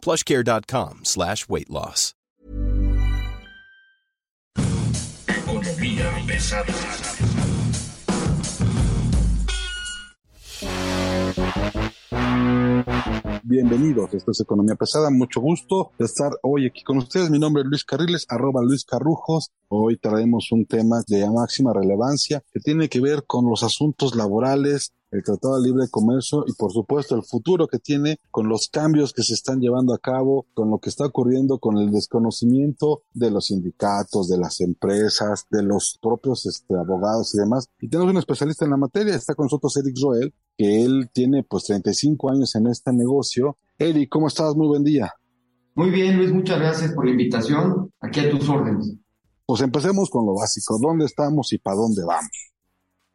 plushcare.com slash weight loss. Bienvenidos, esto es Economía Pesada, mucho gusto de estar hoy aquí con ustedes. Mi nombre es Luis Carriles, arroba Luis Carrujos. Hoy traemos un tema de máxima relevancia que tiene que ver con los asuntos laborales, el Tratado de Libre Comercio y por supuesto el futuro que tiene con los cambios que se están llevando a cabo, con lo que está ocurriendo con el desconocimiento de los sindicatos, de las empresas, de los propios este, abogados y demás. Y tenemos un especialista en la materia, está con nosotros Eric Roel, que él tiene pues 35 años en este negocio. Eric, ¿cómo estás? Muy buen día. Muy bien, Luis, muchas gracias por la invitación. Aquí a tus órdenes. Pues empecemos con lo básico. ¿Dónde estamos y para dónde vamos?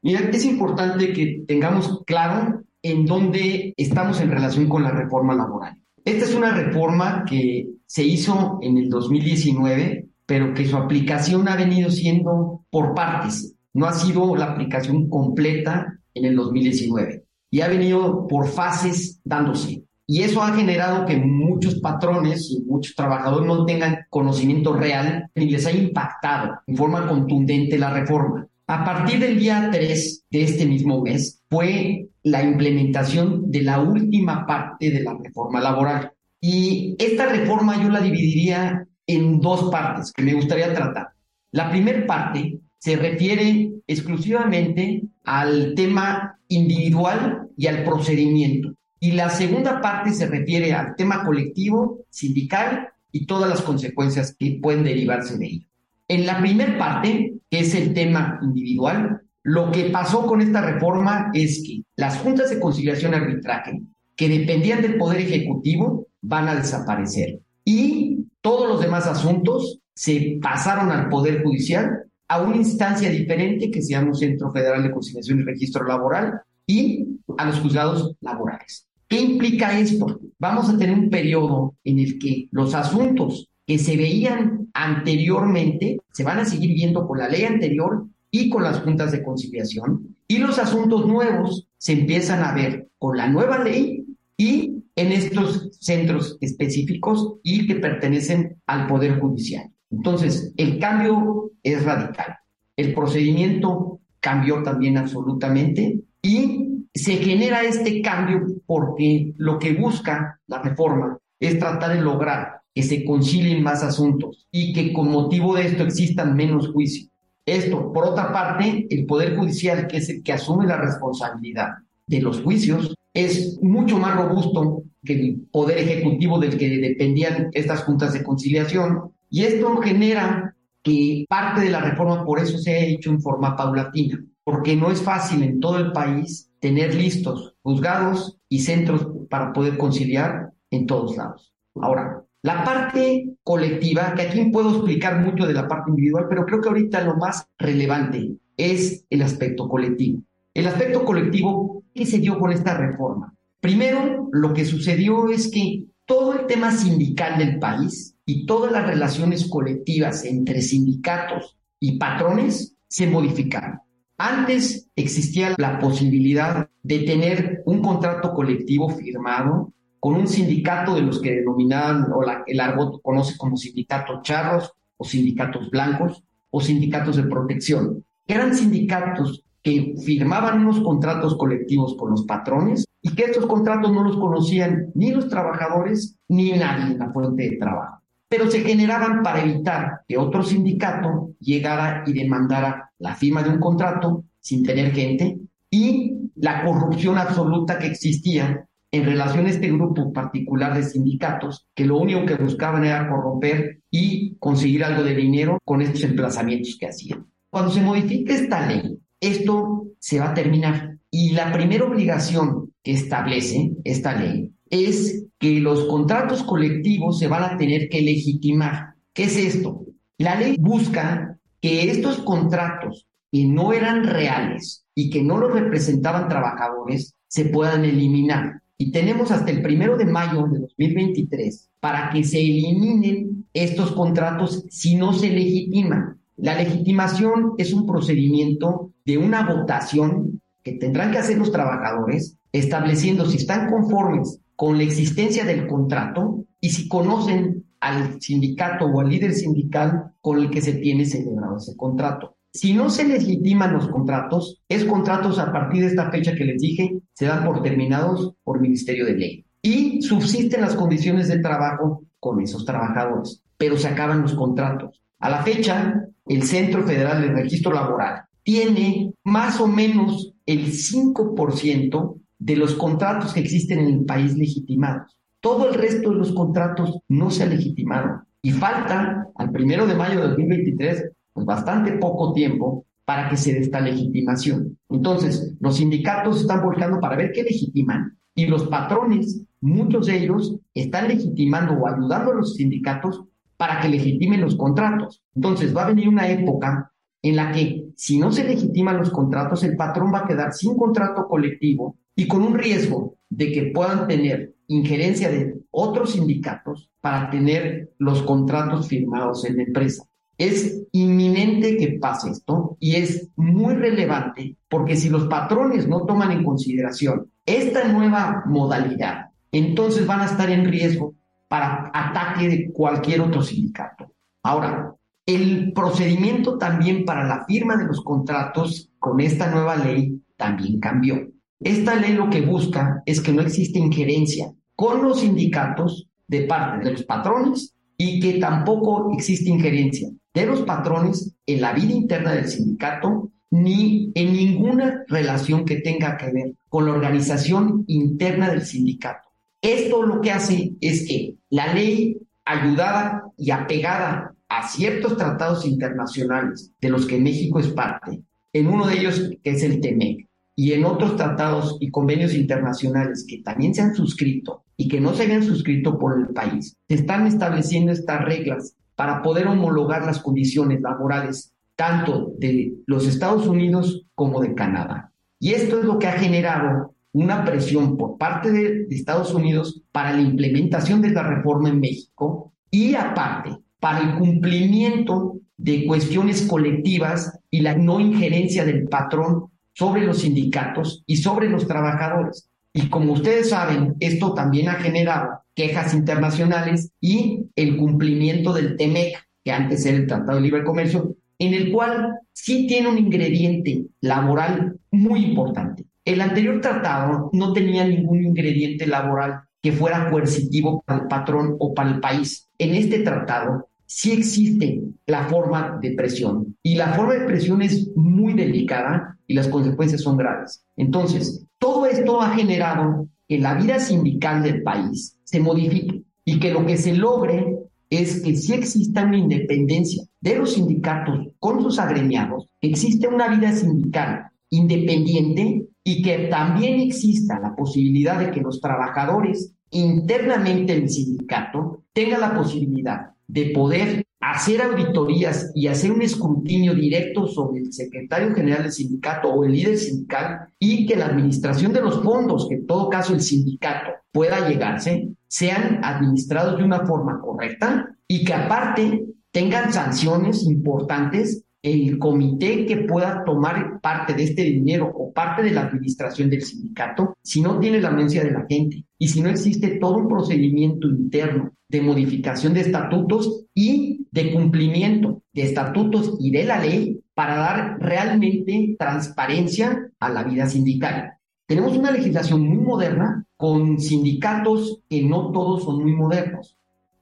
Mira, es importante que tengamos claro en dónde estamos en relación con la reforma laboral. Esta es una reforma que se hizo en el 2019, pero que su aplicación ha venido siendo por partes. No ha sido la aplicación completa en el 2019 y ha venido por fases dándose. Y eso ha generado que muchos patrones y muchos trabajadores no tengan conocimiento real ni les haya impactado en forma contundente la reforma. A partir del día 3 de este mismo mes fue la implementación de la última parte de la reforma laboral. Y esta reforma yo la dividiría en dos partes que me gustaría tratar. La primera parte se refiere exclusivamente al tema individual y al procedimiento. Y la segunda parte se refiere al tema colectivo, sindical y todas las consecuencias que pueden derivarse de ello. En la primera parte, es el tema individual, lo que pasó con esta reforma es que las juntas de conciliación y arbitraje, que dependían del Poder Ejecutivo, van a desaparecer. Y todos los demás asuntos se pasaron al Poder Judicial a una instancia diferente que se llama un Centro Federal de Conciliación y Registro Laboral y a los juzgados laborales. ¿Qué implica esto? Vamos a tener un periodo en el que los asuntos que se veían anteriormente se van a seguir viendo con la ley anterior y con las juntas de conciliación y los asuntos nuevos se empiezan a ver con la nueva ley y en estos centros específicos y que pertenecen al Poder Judicial. Entonces, el cambio es radical. El procedimiento cambió también absolutamente y se genera este cambio porque lo que busca la reforma es tratar de lograr que se concilien más asuntos y que con motivo de esto existan menos juicios. Esto, por otra parte, el Poder Judicial, que es el que asume la responsabilidad de los juicios, es mucho más robusto que el Poder Ejecutivo del que dependían estas juntas de conciliación. Y esto genera que parte de la reforma por eso se ha hecho en forma paulatina, porque no es fácil en todo el país tener listos juzgados y centros para poder conciliar en todos lados. Ahora, la parte colectiva, que aquí puedo explicar mucho de la parte individual, pero creo que ahorita lo más relevante es el aspecto colectivo. El aspecto colectivo, ¿qué se dio con esta reforma? Primero, lo que sucedió es que todo el tema sindical del país y todas las relaciones colectivas entre sindicatos y patrones se modificaron. Antes existía la posibilidad de tener un contrato colectivo firmado con un sindicato de los que denominaban, o el argot conoce como sindicatos charros, o sindicatos blancos, o sindicatos de protección. Eran sindicatos que firmaban unos contratos colectivos con los patrones y que estos contratos no los conocían ni los trabajadores ni nadie en la fuente de trabajo. Pero se generaban para evitar que otro sindicato llegara y demandara la firma de un contrato sin tener gente y la corrupción absoluta que existía en relación a este grupo particular de sindicatos que lo único que buscaban era corromper y conseguir algo de dinero con estos emplazamientos que hacían. Cuando se modifique esta ley, esto se va a terminar. Y la primera obligación que establece esta ley es que los contratos colectivos se van a tener que legitimar. ¿Qué es esto? La ley busca que estos contratos que no eran reales y que no los representaban trabajadores se puedan eliminar. Y tenemos hasta el primero de mayo de 2023 para que se eliminen estos contratos si no se legitiman. La legitimación es un procedimiento de una votación que tendrán que hacer los trabajadores estableciendo si están conformes con la existencia del contrato y si conocen al sindicato o al líder sindical con el que se tiene celebrado ese contrato. Si no se legitiman los contratos, es contratos a partir de esta fecha que les dije, se dan por terminados por Ministerio de Ley. Y subsisten las condiciones de trabajo con esos trabajadores, pero se acaban los contratos. A la fecha, el Centro Federal de Registro Laboral tiene más o menos el 5% de los contratos que existen en el país legitimados. Todo el resto de los contratos no se ha legitimado. Y falta, al primero de mayo de 2023, pues bastante poco tiempo para que se dé esta legitimación. Entonces, los sindicatos están volcando para ver qué legitiman y los patrones, muchos de ellos, están legitimando o ayudando a los sindicatos para que legitimen los contratos. Entonces, va a venir una época en la que si no se legitiman los contratos, el patrón va a quedar sin contrato colectivo y con un riesgo de que puedan tener injerencia de otros sindicatos para tener los contratos firmados en la empresa. Es inminente que pase esto y es muy relevante porque si los patrones no toman en consideración esta nueva modalidad, entonces van a estar en riesgo para ataque de cualquier otro sindicato. Ahora, el procedimiento también para la firma de los contratos con esta nueva ley también cambió. Esta ley lo que busca es que no existe injerencia con los sindicatos de parte de los patrones y que tampoco existe injerencia de los patrones en la vida interna del sindicato ni en ninguna relación que tenga que ver con la organización interna del sindicato. Esto lo que hace es que la ley ayudada y apegada a ciertos tratados internacionales de los que México es parte, en uno de ellos que es el TEMEC, y en otros tratados y convenios internacionales que también se han suscrito y que no se habían suscrito por el país, se están estableciendo estas reglas para poder homologar las condiciones laborales tanto de los Estados Unidos como de Canadá. Y esto es lo que ha generado una presión por parte de, Estados Unidos para la implementación de la reforma en México y aparte para el cumplimiento de cuestiones colectivas y la no injerencia del patrón sobre los sindicatos y sobre los trabajadores. Y como ustedes saben, esto también ha generado quejas internacionales y el cumplimiento del TEMEC, que antes era el Tratado de Libre Comercio, en el cual sí tiene un ingrediente laboral muy importante. El anterior tratado no tenía ningún ingrediente laboral que fuera coercitivo para el patrón o para el país. En este tratado sí existe la forma de presión y la forma de presión es muy delicada y las consecuencias son graves. Entonces, todo esto ha generado que la vida sindical del país se modifique y que lo que se logre es que sí exista una independencia de los sindicatos con sus agremiados, existe una vida sindical independiente y que también exista la posibilidad de que los trabajadores internamente en el sindicato tengan la posibilidad de poder hacer auditorías y hacer un escrutinio directo sobre el secretario general del sindicato o el líder sindical y que la administración de los fondos, que en todo caso el sindicato pueda llegarse, sean administrados de una forma correcta y que aparte tengan sanciones importantes el comité que pueda tomar parte de este dinero o parte de la administración del sindicato si no tiene la anuencia de la gente y si no existe todo un procedimiento interno de modificación de estatutos y de cumplimiento de estatutos y de la ley para dar realmente transparencia a la vida sindical. Tenemos una legislación muy moderna con sindicatos que no todos son muy modernos.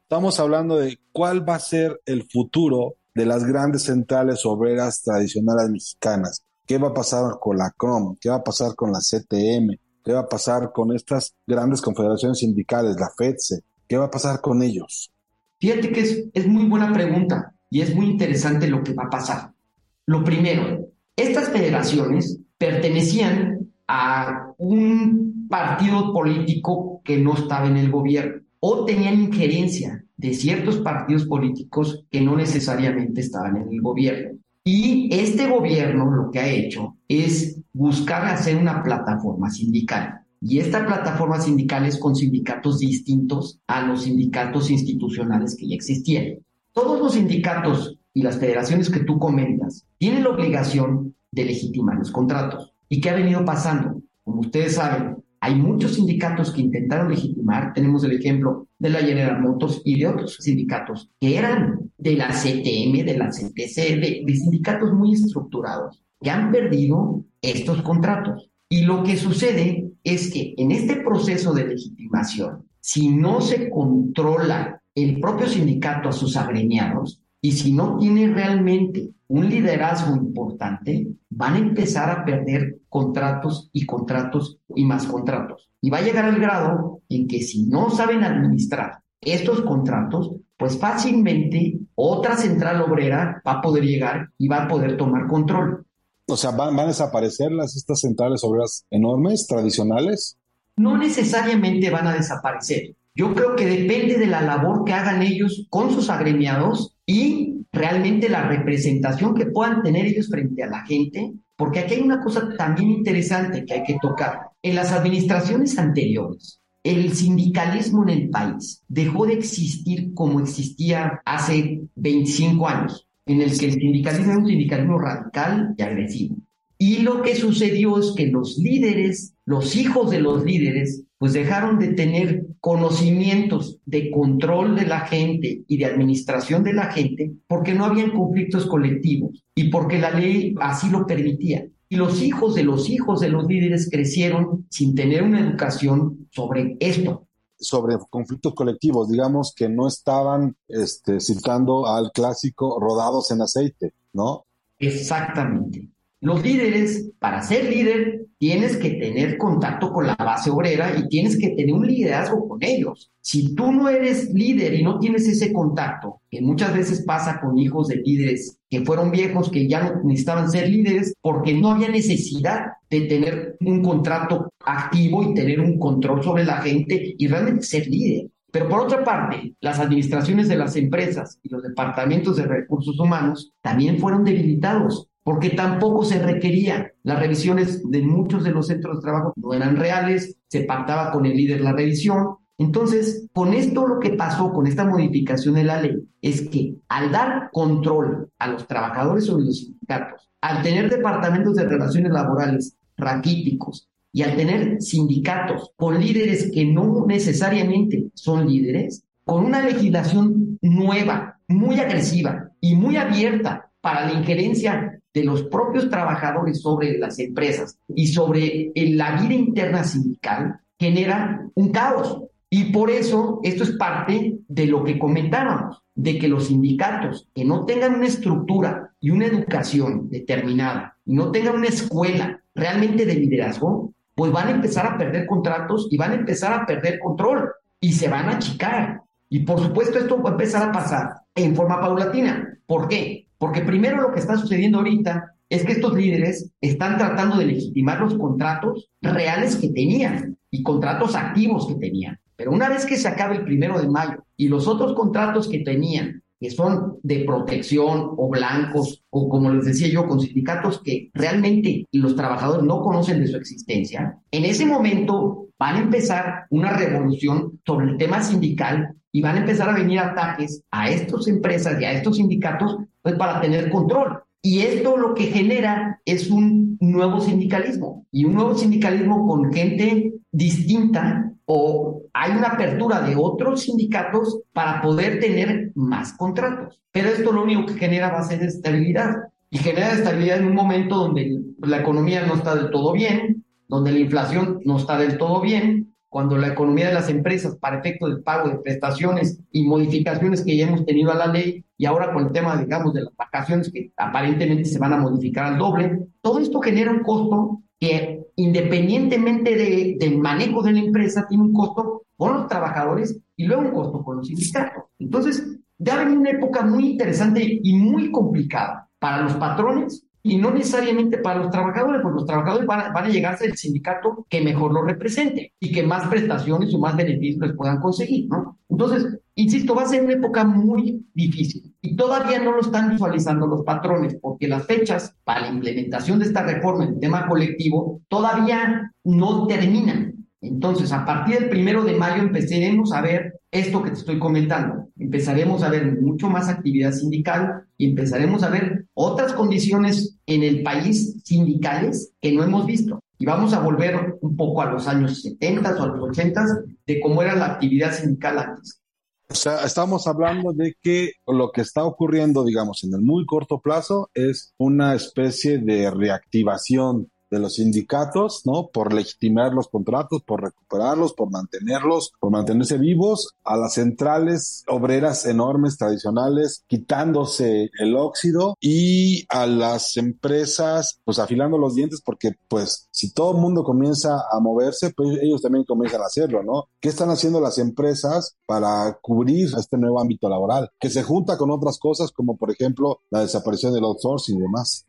Estamos hablando de cuál va a ser el futuro de las grandes centrales obreras tradicionales mexicanas. ¿Qué va a pasar con la CROM? ¿Qué va a pasar con la CTM? ¿Qué va a pasar con estas grandes confederaciones sindicales, la FEDSE? ¿Qué va a pasar con ellos? Fíjate que es, es muy buena pregunta y es muy interesante lo que va a pasar. Lo primero, estas federaciones pertenecían a un partido político que no estaba en el gobierno o tenían injerencia de ciertos partidos políticos que no necesariamente estaban en el gobierno. Y este gobierno lo que ha hecho es buscar hacer una plataforma sindical. Y esta plataforma sindical es con sindicatos distintos a los sindicatos institucionales que ya existían. Todos los sindicatos y las federaciones que tú comentas tienen la obligación de legitimar los contratos. ¿Y qué ha venido pasando? Como ustedes saben, hay muchos sindicatos que intentaron legitimar. Tenemos el ejemplo de la General Motors y de otros sindicatos que eran de la CTM, de la CTC, de, de sindicatos muy estructurados, que han perdido estos contratos. Y lo que sucede es que en este proceso de legitimación, si no se controla el propio sindicato a sus agremiados y si no tiene realmente un liderazgo importante, van a empezar a perder contratos y contratos y más contratos. Y va a llegar al grado en que si no saben administrar estos contratos, pues fácilmente otra central obrera va a poder llegar y va a poder tomar control. O sea, ¿van, van a desaparecer las, estas centrales obreras enormes, tradicionales? No necesariamente van a desaparecer. Yo creo que depende de la labor que hagan ellos con sus agremiados y realmente la representación que puedan tener ellos frente a la gente, porque aquí hay una cosa también interesante que hay que tocar. En las administraciones anteriores, el sindicalismo en el país dejó de existir como existía hace 25 años, en el que el sindicalismo era un sindicalismo radical y agresivo. Y lo que sucedió es que los líderes, los hijos de los líderes, pues dejaron de tener conocimientos de control de la gente y de administración de la gente porque no habían conflictos colectivos y porque la ley así lo permitía. Y los hijos de los hijos de los líderes crecieron sin tener una educación sobre esto. Sobre conflictos colectivos, digamos que no estaban este, citando al clásico rodados en aceite, ¿no? Exactamente. Los líderes, para ser líder, tienes que tener contacto con la base obrera y tienes que tener un liderazgo con ellos. Si tú no eres líder y no tienes ese contacto, que muchas veces pasa con hijos de líderes que fueron viejos, que ya no necesitaban ser líderes porque no había necesidad de tener un contrato activo y tener un control sobre la gente y realmente ser líder. Pero por otra parte, las administraciones de las empresas y los departamentos de recursos humanos también fueron debilitados porque tampoco se requería. Las revisiones de muchos de los centros de trabajo no eran reales, se pactaba con el líder la revisión. Entonces, con esto lo que pasó con esta modificación de la ley es que al dar control a los trabajadores sobre los sindicatos, al tener departamentos de relaciones laborales raquíticos y al tener sindicatos con líderes que no necesariamente son líderes, con una legislación nueva, muy agresiva y muy abierta para la injerencia de los propios trabajadores sobre las empresas y sobre la vida interna sindical genera un caos. Y por eso esto es parte de lo que comentábamos, de que los sindicatos que no tengan una estructura y una educación determinada y no tengan una escuela realmente de liderazgo, pues van a empezar a perder contratos y van a empezar a perder control y se van a achicar. Y por supuesto esto va a empezar a pasar en forma paulatina. ¿Por qué? Porque primero lo que está sucediendo ahorita es que estos líderes están tratando de legitimar los contratos reales que tenían y contratos activos que tenían. Pero una vez que se acabe el primero de mayo y los otros contratos que tenían, que son de protección o blancos, o como les decía yo, con sindicatos que realmente los trabajadores no conocen de su existencia, en ese momento van a empezar una revolución sobre el tema sindical y van a empezar a venir ataques a estas empresas y a estos sindicatos pues, para tener control. Y esto lo que genera es un nuevo sindicalismo y un nuevo sindicalismo con gente distinta o hay una apertura de otros sindicatos para poder tener más contratos. Pero esto lo único que genera va a ser estabilidad y genera estabilidad en un momento donde la economía no está del todo bien, donde la inflación no está del todo bien, cuando la economía de las empresas para efecto del pago de prestaciones y modificaciones que ya hemos tenido a la ley y ahora con el tema, digamos, de las vacaciones que aparentemente se van a modificar al doble, todo esto genera un costo que independientemente de, del manejo de la empresa tiene un costo con los trabajadores y luego un costo con los sindicatos. Entonces, ya viene una época muy interesante y muy complicada para los patrones y no necesariamente para los trabajadores, porque los trabajadores van a, van a llegarse al sindicato que mejor lo represente y que más prestaciones o más beneficios les puedan conseguir, ¿no? Entonces, insisto, va a ser una época muy difícil y todavía no lo están visualizando los patrones, porque las fechas para la implementación de esta reforma en el tema colectivo todavía no terminan. Entonces, a partir del primero de mayo empezaremos a ver esto que te estoy comentando. Empezaremos a ver mucho más actividad sindical y empezaremos a ver otras condiciones en el país sindicales que no hemos visto. Y vamos a volver un poco a los años 70 o a los 80 de cómo era la actividad sindical antes. O sea, estamos hablando de que lo que está ocurriendo, digamos, en el muy corto plazo es una especie de reactivación de los sindicatos, ¿no? Por legitimar los contratos, por recuperarlos, por mantenerlos, por mantenerse vivos, a las centrales obreras enormes tradicionales, quitándose el óxido y a las empresas, pues afilando los dientes, porque pues si todo el mundo comienza a moverse, pues ellos también comienzan a hacerlo, ¿no? ¿Qué están haciendo las empresas para cubrir este nuevo ámbito laboral? Que se junta con otras cosas como por ejemplo la desaparición del outsourcing y demás.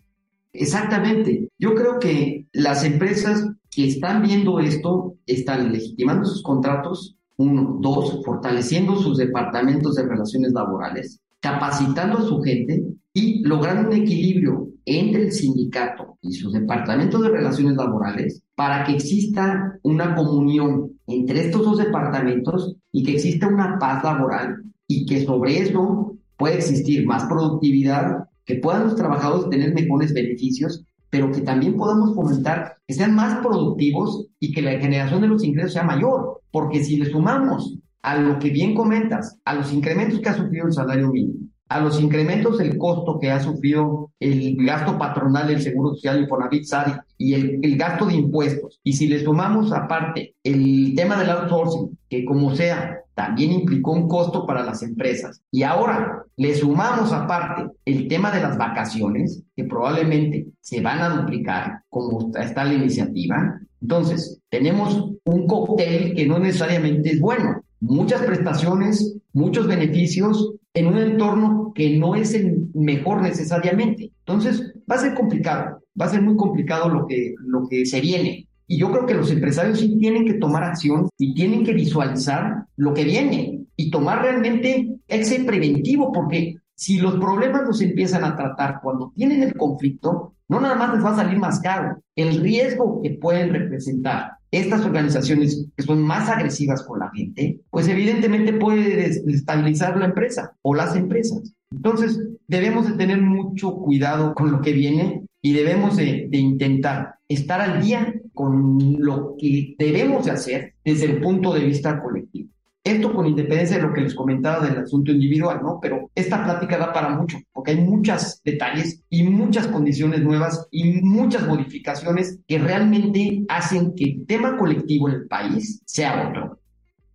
Exactamente. Yo creo que las empresas que están viendo esto están legitimando sus contratos, uno, dos, fortaleciendo sus departamentos de relaciones laborales, capacitando a su gente y logrando un equilibrio entre el sindicato y sus departamentos de relaciones laborales para que exista una comunión entre estos dos departamentos y que exista una paz laboral y que sobre eso pueda existir más productividad que puedan los trabajadores tener mejores beneficios, pero que también podamos fomentar que sean más productivos y que la generación de los ingresos sea mayor, porque si le sumamos a lo que bien comentas, a los incrementos que ha sufrido el salario mínimo, a los incrementos del costo que ha sufrido el gasto patronal del Seguro Social Infonavit SADI y el, el, gasto de impuestos. Y si le sumamos aparte el tema del outsourcing, que como sea, también implicó un costo para las empresas. Y ahora le sumamos aparte el tema de las vacaciones, que probablemente se van a duplicar, como está la iniciativa. Entonces, tenemos un cóctel que no necesariamente es bueno. Muchas prestaciones, muchos beneficios en un entorno que no es el mejor necesariamente. Entonces, va a ser complicado, va a ser muy complicado lo que, lo que se viene. Y yo creo que los empresarios sí tienen que tomar acción y tienen que visualizar lo que viene y tomar realmente ese preventivo, porque si los problemas los empiezan a tratar cuando tienen el conflicto, no nada más les va a salir más caro. El riesgo que pueden representar estas organizaciones que son más agresivas con la gente, pues evidentemente puede desestabilizar la empresa o las empresas. Entonces, debemos de tener mucho cuidado con lo que viene y debemos de, de, intentar estar al día con lo que debemos de hacer desde el punto de vista colectivo. Esto con independencia de lo que les comentaba del asunto individual, ¿no? Pero esta plática da para mucho, porque hay muchos detalles y muchas condiciones nuevas y muchas modificaciones que realmente hacen que el tema colectivo en el país sea otro.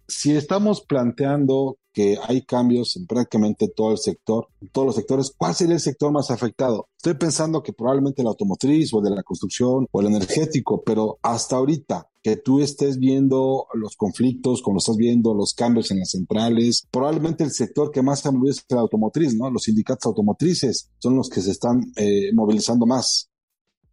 Si estamos planteando que hay cambios en prácticamente todo el sector, todos los sectores, ¿cuál sería el sector más afectado? Estoy pensando que probablemente el automotriz o el de la construcción o el energético, pero hasta ahorita, que tú estés viendo los conflictos, como estás viendo los cambios en las centrales, probablemente el sector que más se moviliza es el automotriz, ¿no? Los sindicatos automotrices son los que se están eh, movilizando más.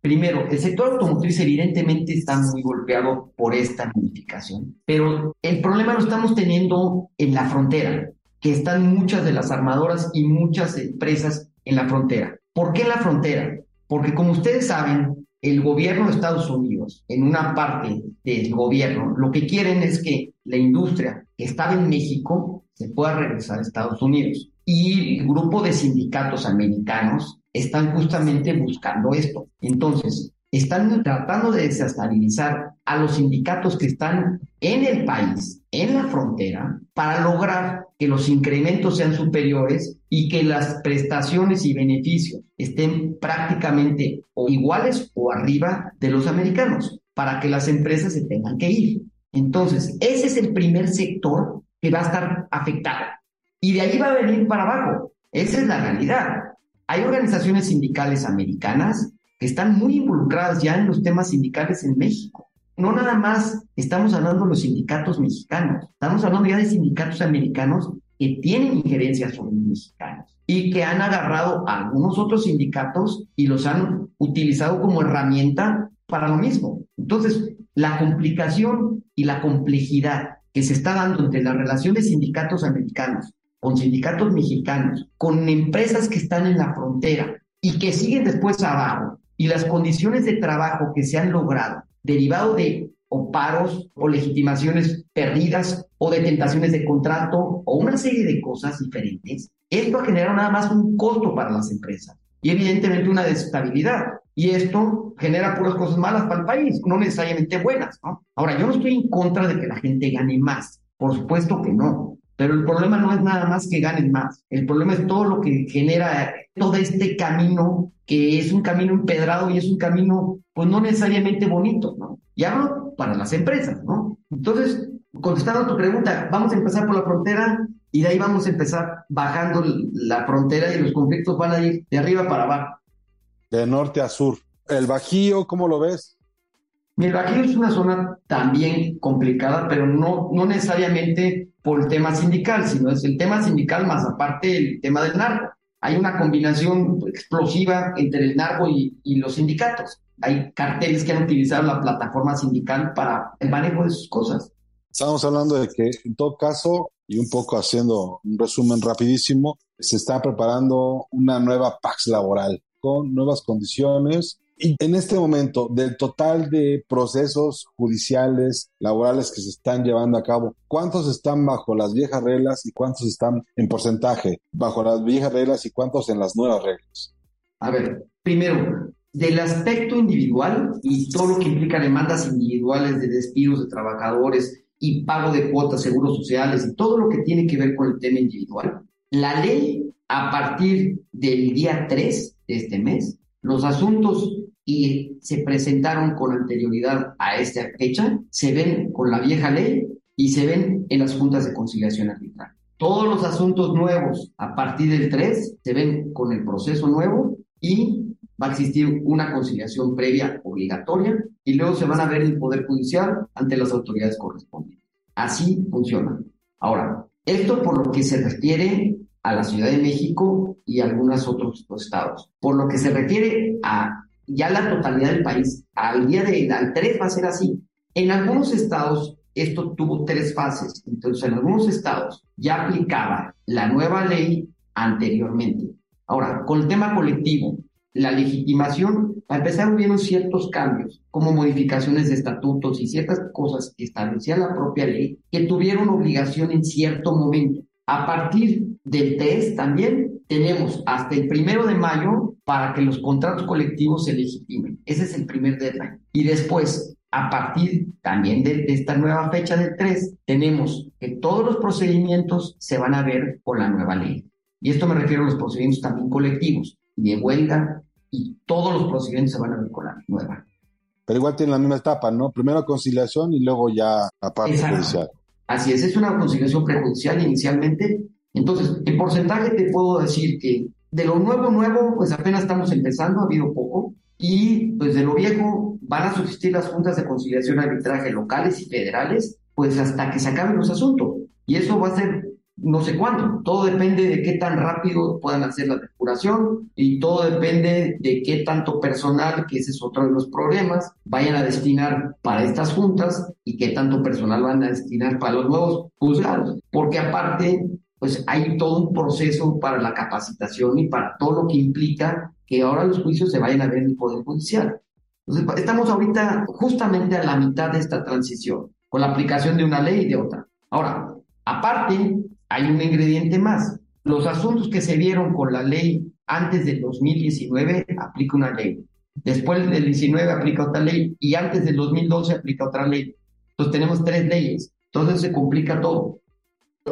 Primero, el sector automotriz evidentemente está muy golpeado por esta modificación, pero el problema lo estamos teniendo en la frontera, que están muchas de las armadoras y muchas empresas en la frontera. ¿Por qué en la frontera? Porque como ustedes saben, el gobierno de Estados Unidos, en una parte del gobierno, lo que quieren es que la industria que estaba en México se pueda regresar a Estados Unidos. Y el grupo de sindicatos americanos están justamente buscando esto. Entonces, están tratando de desestabilizar a los sindicatos que están en el país, en la frontera, para lograr que los incrementos sean superiores y que las prestaciones y beneficios estén prácticamente iguales o arriba de los americanos, para que las empresas se tengan que ir. Entonces, ese es el primer sector que va a estar afectado. Y de ahí va a venir para abajo. Esa es la realidad. Hay organizaciones sindicales americanas que están muy involucradas ya en los temas sindicales en México. No nada más estamos hablando de los sindicatos mexicanos, estamos hablando ya de sindicatos americanos que tienen injerencia sobre los mexicanos y que han agarrado a algunos otros sindicatos y los han utilizado como herramienta para lo mismo. Entonces, la complicación y la complejidad que se está dando entre la relación de sindicatos americanos con sindicatos mexicanos, con empresas que están en la frontera y que siguen después abajo, y las condiciones de trabajo que se han logrado derivado de o paros o legitimaciones perdidas o de tentaciones de contrato o una serie de cosas diferentes, esto ha generado nada más un costo para las empresas y evidentemente una desestabilidad. Y esto genera puras cosas malas para el país, no necesariamente buenas. ¿no? Ahora, yo no estoy en contra de que la gente gane más, por supuesto que no, pero el problema no es nada más que ganen más, el problema es todo lo que genera todo este camino, que es un camino empedrado y es un camino, pues no necesariamente bonito, ¿no? Y hablo para las empresas, ¿no? Entonces, contestando a tu pregunta, vamos a empezar por la frontera y de ahí vamos a empezar bajando la frontera y los conflictos van a ir de arriba para abajo. De norte a sur. El Bajío, ¿cómo lo ves? El Bajío es una zona también complicada, pero no, no necesariamente por el tema sindical, sino es el tema sindical más aparte el tema del narco. Hay una combinación explosiva entre el narco y, y los sindicatos. Hay carteles que han utilizado la plataforma sindical para el manejo de sus cosas. Estamos hablando de que en todo caso, y un poco haciendo un resumen rapidísimo, se está preparando una nueva Pax laboral con nuevas condiciones, y en este momento, del total de procesos judiciales, laborales que se están llevando a cabo, ¿cuántos están bajo las viejas reglas y cuántos están en porcentaje bajo las viejas reglas y cuántos en las nuevas reglas? A ver, primero, del aspecto individual y todo lo que implica demandas individuales de despidos de trabajadores y pago de cuotas, seguros sociales y todo lo que tiene que ver con el tema individual, la ley a partir del día 3 de este mes, los asuntos y se presentaron con anterioridad a esta fecha, se ven con la vieja ley y se ven en las juntas de conciliación arbitral. Todos los asuntos nuevos a partir del 3 se ven con el proceso nuevo y va a existir una conciliación previa obligatoria y luego se van a ver el Poder Judicial ante las autoridades correspondientes. Así funciona. Ahora, esto por lo que se refiere a la Ciudad de México y algunos otros estados. Por lo que se refiere a ya la totalidad del país, al día de al 3 va a ser así. En algunos estados esto tuvo tres fases. Entonces, en algunos estados ya aplicaba la nueva ley anteriormente. Ahora, con el tema colectivo, la legitimación, a empezar hubieron ciertos cambios, como modificaciones de estatutos y ciertas cosas que establecía la propia ley, que tuvieron obligación en cierto momento. A partir del test también tenemos hasta el primero de mayo para que los contratos colectivos se legitimen. Ese es el primer deadline. Y después, a partir también de, esta nueva fecha del 3, tenemos que todos los procedimientos se van a ver con la nueva ley. Y esto me refiero a los procedimientos también colectivos, de huelga, y todos los procedimientos se van a ver con la nueva. Pero igual tiene la misma etapa, ¿no? Primero conciliación y luego ya la parte judicial. Así es, es una conciliación prejudicial inicialmente. Entonces, en porcentaje te puedo decir que de lo nuevo, nuevo, pues apenas estamos empezando, ha habido poco. Y pues de lo viejo van a subsistir las juntas de conciliación arbitraje locales y federales, pues hasta que se acaben los asuntos. Y eso va a ser no sé cuándo. Todo depende de qué tan rápido puedan hacer la depuración y todo depende de qué tanto personal, que ese es otro de los problemas, vayan a destinar para estas juntas y qué tanto personal van a destinar para los nuevos juzgados. Porque aparte, pues hay todo un proceso para la capacitación y para todo lo que implica que ahora los juicios se vayan a ver en el Poder Judicial. Entonces, estamos ahorita justamente a la mitad de esta transición, con la aplicación de una ley y de otra. Ahora, aparte, hay un ingrediente más. Los asuntos que se vieron con la ley antes del 2019 aplica una ley. Después del 19 aplica otra ley y antes del 2012 aplica otra ley. Entonces tenemos tres leyes. Entonces se complica todo.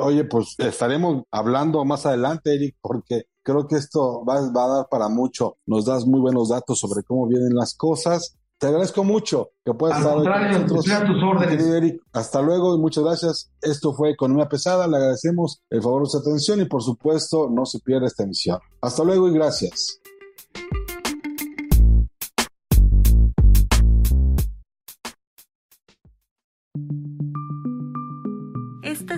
Oye, pues estaremos hablando más adelante, Eric, porque creo que esto va, a dar para mucho. Nos das muy buenos datos sobre cómo vienen las cosas. Te agradezco mucho que puedas estar con nosotros. Eric, hasta luego y muchas gracias. Esto fue Economía Pesada. Le agradecemos el favor de su atención y por supuesto no se pierda esta emisión. Hasta luego y gracias.